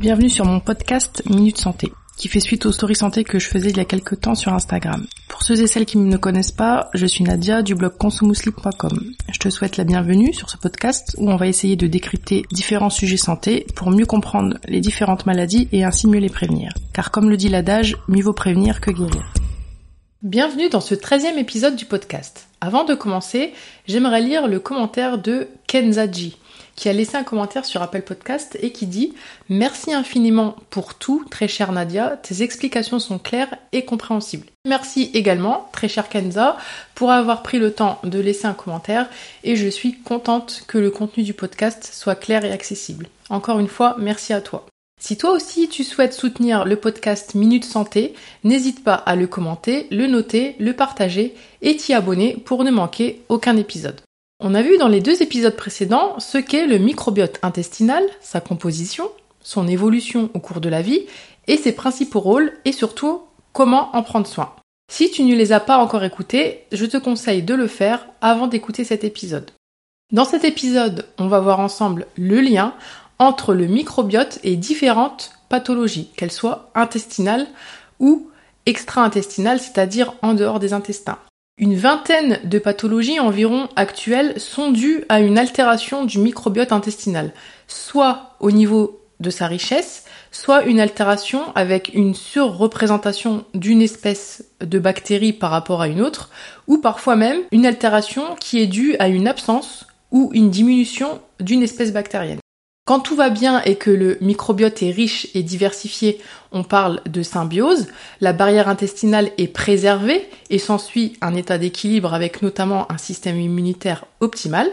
Bienvenue sur mon podcast Minute Santé, qui fait suite aux stories santé que je faisais il y a quelques temps sur Instagram. Pour ceux et celles qui ne me connaissent pas, je suis Nadia du blog consumousli.com. Je te souhaite la bienvenue sur ce podcast où on va essayer de décrypter différents sujets santé pour mieux comprendre les différentes maladies et ainsi mieux les prévenir. Car comme le dit l'adage, mieux vaut prévenir que guérir. Bienvenue dans ce 13e épisode du podcast. Avant de commencer, j'aimerais lire le commentaire de Kenzaji qui a laissé un commentaire sur Apple Podcast et qui dit Merci infiniment pour tout, très chère Nadia, tes explications sont claires et compréhensibles. Merci également, très chère Kenza, pour avoir pris le temps de laisser un commentaire et je suis contente que le contenu du podcast soit clair et accessible. Encore une fois, merci à toi. Si toi aussi tu souhaites soutenir le podcast Minute Santé, n'hésite pas à le commenter, le noter, le partager et t'y abonner pour ne manquer aucun épisode. On a vu dans les deux épisodes précédents ce qu'est le microbiote intestinal, sa composition, son évolution au cours de la vie et ses principaux rôles et surtout comment en prendre soin. Si tu ne les as pas encore écoutés, je te conseille de le faire avant d'écouter cet épisode. Dans cet épisode, on va voir ensemble le lien entre le microbiote et différentes pathologies, qu'elles soient intestinales ou extra-intestinales, c'est-à-dire en dehors des intestins. Une vingtaine de pathologies environ actuelles sont dues à une altération du microbiote intestinal, soit au niveau de sa richesse, soit une altération avec une surreprésentation d'une espèce de bactérie par rapport à une autre, ou parfois même une altération qui est due à une absence ou une diminution d'une espèce bactérienne. Quand tout va bien et que le microbiote est riche et diversifié, on parle de symbiose, la barrière intestinale est préservée et s'ensuit un état d'équilibre avec notamment un système immunitaire optimal.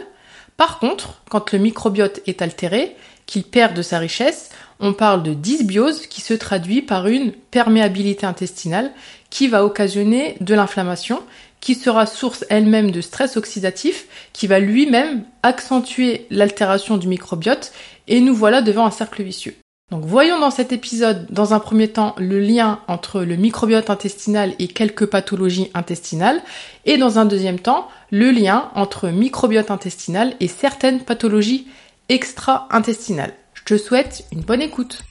Par contre, quand le microbiote est altéré, qu'il perd de sa richesse, on parle de dysbiose qui se traduit par une perméabilité intestinale qui va occasionner de l'inflammation qui sera source elle-même de stress oxydatif, qui va lui-même accentuer l'altération du microbiote, et nous voilà devant un cercle vicieux. Donc voyons dans cet épisode, dans un premier temps, le lien entre le microbiote intestinal et quelques pathologies intestinales, et dans un deuxième temps, le lien entre microbiote intestinal et certaines pathologies extra-intestinales. Je te souhaite une bonne écoute.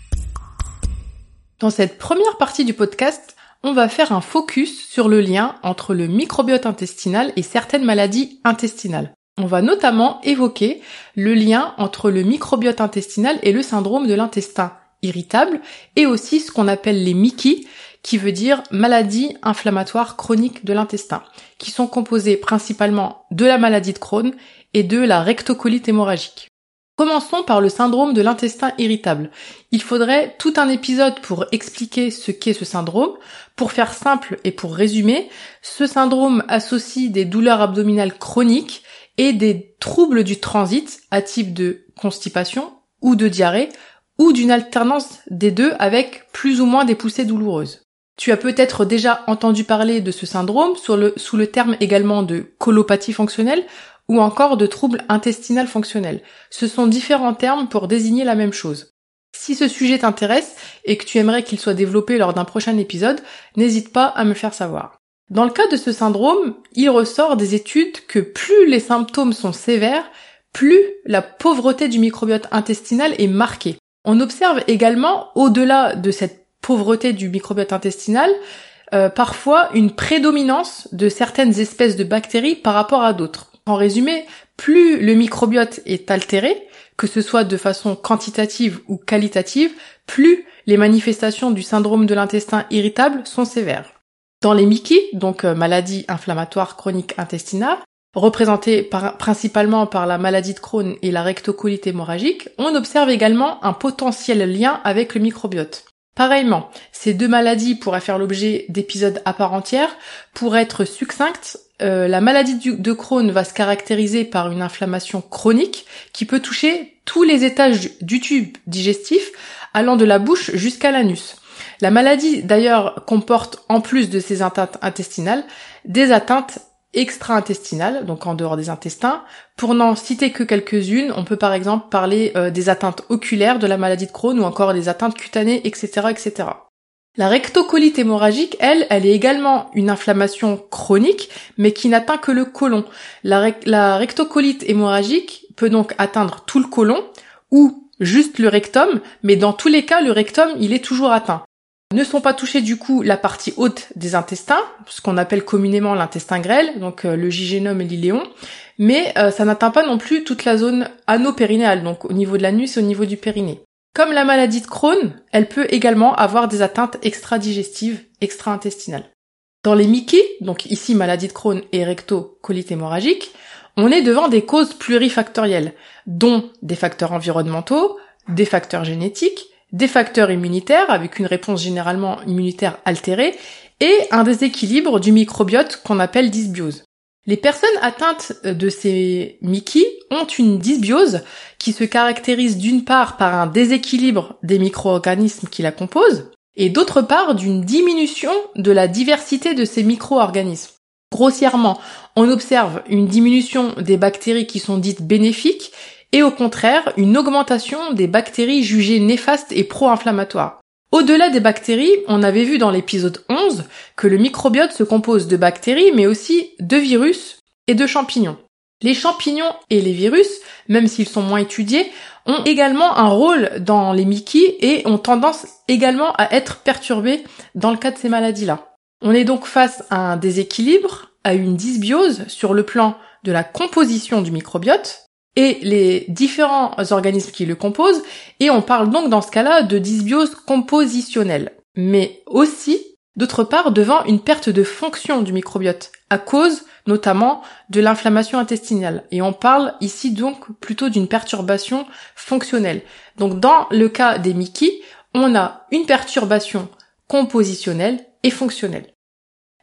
Dans cette première partie du podcast, on va faire un focus sur le lien entre le microbiote intestinal et certaines maladies intestinales. On va notamment évoquer le lien entre le microbiote intestinal et le syndrome de l'intestin irritable et aussi ce qu'on appelle les MICI, qui veut dire maladie inflammatoire chronique de l'intestin, qui sont composées principalement de la maladie de Crohn et de la rectocolite hémorragique. Commençons par le syndrome de l'intestin irritable. Il faudrait tout un épisode pour expliquer ce qu'est ce syndrome. Pour faire simple et pour résumer, ce syndrome associe des douleurs abdominales chroniques et des troubles du transit à type de constipation ou de diarrhée ou d'une alternance des deux avec plus ou moins des poussées douloureuses. Tu as peut-être déjà entendu parler de ce syndrome sous le terme également de colopathie fonctionnelle ou encore de troubles intestinal fonctionnels. Ce sont différents termes pour désigner la même chose. Si ce sujet t'intéresse et que tu aimerais qu'il soit développé lors d'un prochain épisode, n'hésite pas à me faire savoir. Dans le cas de ce syndrome, il ressort des études que plus les symptômes sont sévères, plus la pauvreté du microbiote intestinal est marquée. On observe également, au-delà de cette pauvreté du microbiote intestinal, euh, parfois une prédominance de certaines espèces de bactéries par rapport à d'autres. En résumé, plus le microbiote est altéré, que ce soit de façon quantitative ou qualitative, plus les manifestations du syndrome de l'intestin irritable sont sévères. Dans les MICI, donc euh, maladie inflammatoire chronique intestinale, représentée principalement par la maladie de Crohn et la rectocolite hémorragique, on observe également un potentiel lien avec le microbiote. Pareillement, ces deux maladies pourraient faire l'objet d'épisodes à part entière. Pour être succincte, euh, la maladie de Crohn va se caractériser par une inflammation chronique qui peut toucher tous les étages du tube digestif, allant de la bouche jusqu'à l'anus. La maladie d'ailleurs comporte en plus de ces atteintes intestinales des atteintes extra-intestinales, donc en dehors des intestins. Pour n'en citer que quelques-unes, on peut par exemple parler euh, des atteintes oculaires de la maladie de Crohn ou encore des atteintes cutanées, etc., etc. La rectocolite hémorragique, elle, elle est également une inflammation chronique, mais qui n'atteint que le côlon. La, rectocolite hémorragique peut donc atteindre tout le côlon, ou juste le rectum, mais dans tous les cas, le rectum, il est toujours atteint. Ne sont pas touchés du coup la partie haute des intestins, ce qu'on appelle communément l'intestin grêle, donc euh, le gigénome et l'iléon, mais euh, ça n'atteint pas non plus toute la zone anopérinéale, donc au niveau de l'anus et au niveau du périnée. Comme la maladie de Crohn, elle peut également avoir des atteintes extra-digestives, extra-intestinales. Dans les Mickey, donc ici maladie de Crohn et recto-colite hémorragique, on est devant des causes plurifactorielles, dont des facteurs environnementaux, des facteurs génétiques, des facteurs immunitaires avec une réponse généralement immunitaire altérée et un déséquilibre du microbiote qu'on appelle dysbiose. Les personnes atteintes de ces Mickey ont une dysbiose qui se caractérise d'une part par un déséquilibre des micro-organismes qui la composent et d'autre part d'une diminution de la diversité de ces micro-organismes. Grossièrement, on observe une diminution des bactéries qui sont dites bénéfiques et au contraire une augmentation des bactéries jugées néfastes et pro-inflammatoires. Au-delà des bactéries, on avait vu dans l'épisode 11 que le microbiote se compose de bactéries mais aussi de virus et de champignons. Les champignons et les virus, même s'ils sont moins étudiés, ont également un rôle dans les Mickey et ont tendance également à être perturbés dans le cas de ces maladies-là. On est donc face à un déséquilibre, à une dysbiose sur le plan de la composition du microbiote, et les différents organismes qui le composent, et on parle donc dans ce cas-là de dysbiose compositionnelle, mais aussi d'autre part devant une perte de fonction du microbiote, à cause notamment de l'inflammation intestinale. Et on parle ici donc plutôt d'une perturbation fonctionnelle. Donc dans le cas des Mickey, on a une perturbation compositionnelle et fonctionnelle.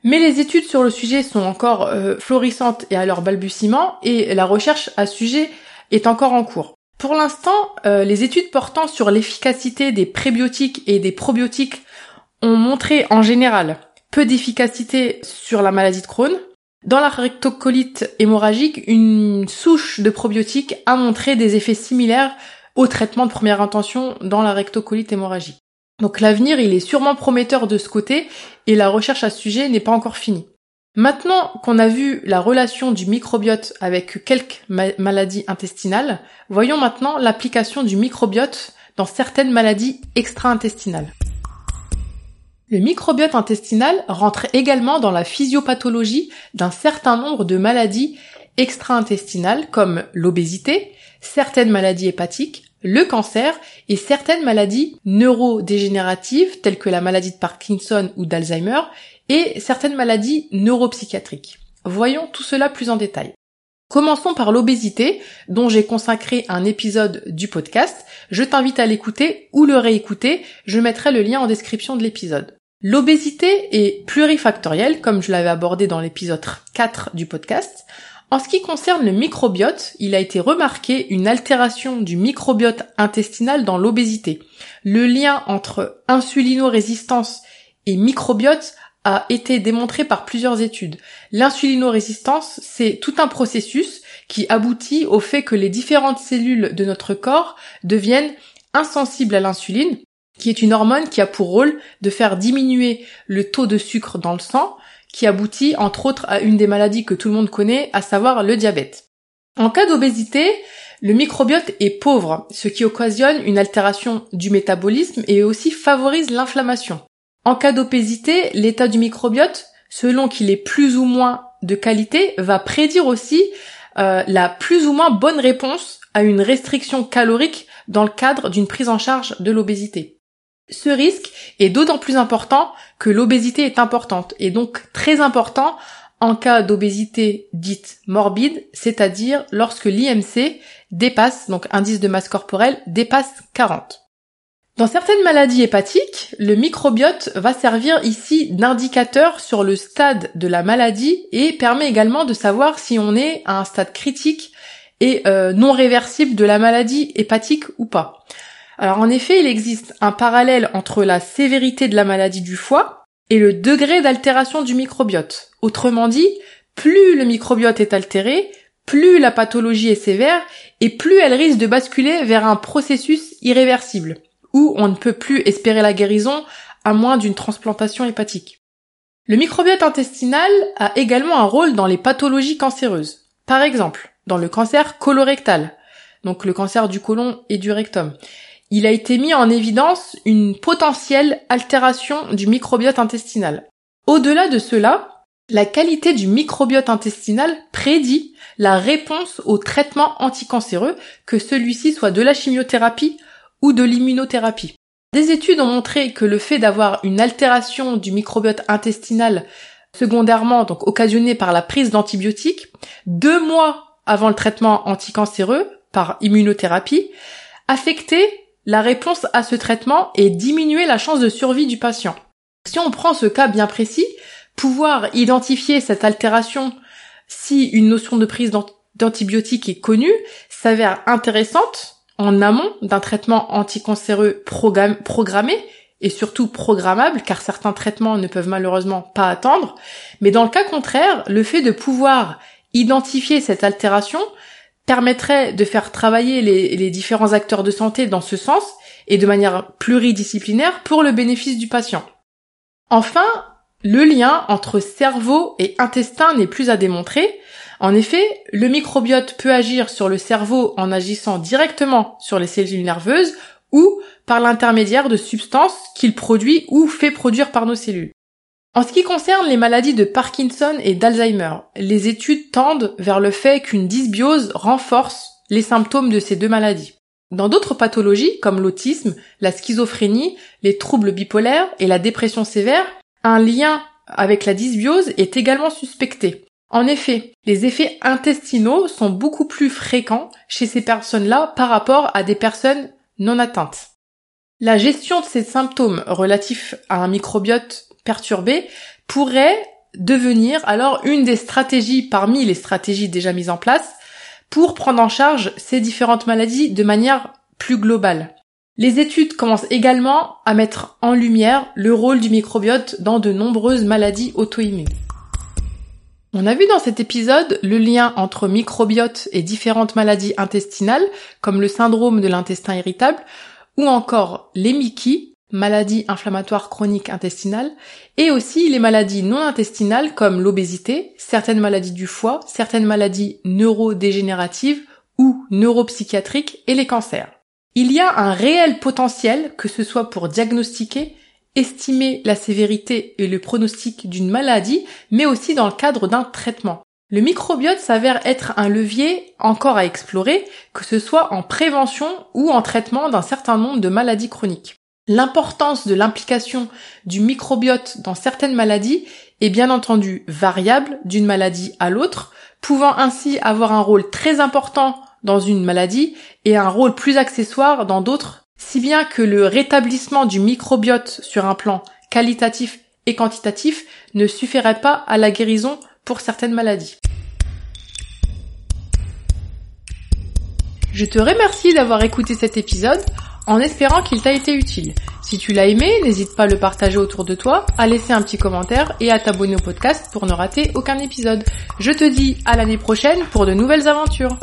Mais les études sur le sujet sont encore euh, florissantes et à leur balbutiement, et la recherche à sujet est encore en cours. Pour l'instant, euh, les études portant sur l'efficacité des prébiotiques et des probiotiques ont montré en général peu d'efficacité sur la maladie de Crohn. Dans la rectocolite hémorragique, une souche de probiotiques a montré des effets similaires au traitement de première intention dans la rectocolite hémorragique. Donc l'avenir, il est sûrement prometteur de ce côté et la recherche à ce sujet n'est pas encore finie. Maintenant qu'on a vu la relation du microbiote avec quelques maladies intestinales, voyons maintenant l'application du microbiote dans certaines maladies extra-intestinales. Le microbiote intestinal rentre également dans la physiopathologie d'un certain nombre de maladies extra-intestinales comme l'obésité, certaines maladies hépatiques, le cancer et certaines maladies neurodégénératives telles que la maladie de Parkinson ou d'Alzheimer et certaines maladies neuropsychiatriques. Voyons tout cela plus en détail. Commençons par l'obésité, dont j'ai consacré un épisode du podcast. Je t'invite à l'écouter ou le réécouter, je mettrai le lien en description de l'épisode. L'obésité est plurifactorielle, comme je l'avais abordé dans l'épisode 4 du podcast. En ce qui concerne le microbiote, il a été remarqué une altération du microbiote intestinal dans l'obésité. Le lien entre insulinorésistance et microbiote a été démontré par plusieurs études. L'insulinorésistance, c'est tout un processus qui aboutit au fait que les différentes cellules de notre corps deviennent insensibles à l'insuline, qui est une hormone qui a pour rôle de faire diminuer le taux de sucre dans le sang, qui aboutit entre autres à une des maladies que tout le monde connaît, à savoir le diabète. En cas d'obésité, le microbiote est pauvre, ce qui occasionne une altération du métabolisme et aussi favorise l'inflammation. En cas d'obésité, l'état du microbiote, selon qu'il est plus ou moins de qualité, va prédire aussi euh, la plus ou moins bonne réponse à une restriction calorique dans le cadre d'une prise en charge de l'obésité. Ce risque est d'autant plus important que l'obésité est importante et donc très important en cas d'obésité dite morbide, c'est-à-dire lorsque l'IMC dépasse, donc indice de masse corporelle, dépasse 40. Dans certaines maladies hépatiques, le microbiote va servir ici d'indicateur sur le stade de la maladie et permet également de savoir si on est à un stade critique et euh, non réversible de la maladie hépatique ou pas. Alors en effet, il existe un parallèle entre la sévérité de la maladie du foie et le degré d'altération du microbiote. Autrement dit, plus le microbiote est altéré, plus la pathologie est sévère et plus elle risque de basculer vers un processus irréversible où on ne peut plus espérer la guérison à moins d'une transplantation hépatique. Le microbiote intestinal a également un rôle dans les pathologies cancéreuses. Par exemple, dans le cancer colorectal, donc le cancer du côlon et du rectum. Il a été mis en évidence une potentielle altération du microbiote intestinal. Au-delà de cela, la qualité du microbiote intestinal prédit la réponse au traitement anticancéreux, que celui-ci soit de la chimiothérapie ou de l'immunothérapie. Des études ont montré que le fait d'avoir une altération du microbiote intestinal secondairement donc occasionnée par la prise d'antibiotiques, deux mois avant le traitement anticancéreux par immunothérapie, affectait la réponse à ce traitement et diminuait la chance de survie du patient. Si on prend ce cas bien précis, pouvoir identifier cette altération si une notion de prise d'antibiotiques est connue s'avère intéressante en amont d'un traitement anticancéreux programmé et surtout programmable car certains traitements ne peuvent malheureusement pas attendre. Mais dans le cas contraire, le fait de pouvoir identifier cette altération permettrait de faire travailler les, différents acteurs de santé dans ce sens et de manière pluridisciplinaire pour le bénéfice du patient. Enfin, le lien entre cerveau et intestin n'est plus à démontrer, en effet, le microbiote peut agir sur le cerveau en agissant directement sur les cellules nerveuses ou par l'intermédiaire de substances qu'il produit ou fait produire par nos cellules. En ce qui concerne les maladies de Parkinson et d'Alzheimer, les études tendent vers le fait qu'une dysbiose renforce les symptômes de ces deux maladies. Dans d'autres pathologies, comme l'autisme, la schizophrénie, les troubles bipolaires et la dépression sévère, un lien avec la dysbiose est également suspecté. En effet, les effets intestinaux sont beaucoup plus fréquents chez ces personnes-là par rapport à des personnes non atteintes. La gestion de ces symptômes relatifs à un microbiote perturbé pourrait devenir alors une des stratégies parmi les stratégies déjà mises en place pour prendre en charge ces différentes maladies de manière plus globale. Les études commencent également à mettre en lumière le rôle du microbiote dans de nombreuses maladies auto-immunes. On a vu dans cet épisode le lien entre microbiote et différentes maladies intestinales, comme le syndrome de l'intestin irritable, ou encore les MICI, maladies inflammatoires chroniques intestinales, et aussi les maladies non intestinales comme l'obésité, certaines maladies du foie, certaines maladies neurodégénératives ou neuropsychiatriques et les cancers. Il y a un réel potentiel, que ce soit pour diagnostiquer, estimer la sévérité et le pronostic d'une maladie, mais aussi dans le cadre d'un traitement. Le microbiote s'avère être un levier encore à explorer, que ce soit en prévention ou en traitement d'un certain nombre de maladies chroniques. L'importance de l'implication du microbiote dans certaines maladies est bien entendu variable d'une maladie à l'autre, pouvant ainsi avoir un rôle très important dans une maladie et un rôle plus accessoire dans d'autres si bien que le rétablissement du microbiote sur un plan qualitatif et quantitatif ne suffirait pas à la guérison pour certaines maladies. Je te remercie d'avoir écouté cet épisode en espérant qu'il t'a été utile. Si tu l'as aimé, n'hésite pas à le partager autour de toi, à laisser un petit commentaire et à t'abonner au podcast pour ne rater aucun épisode. Je te dis à l'année prochaine pour de nouvelles aventures.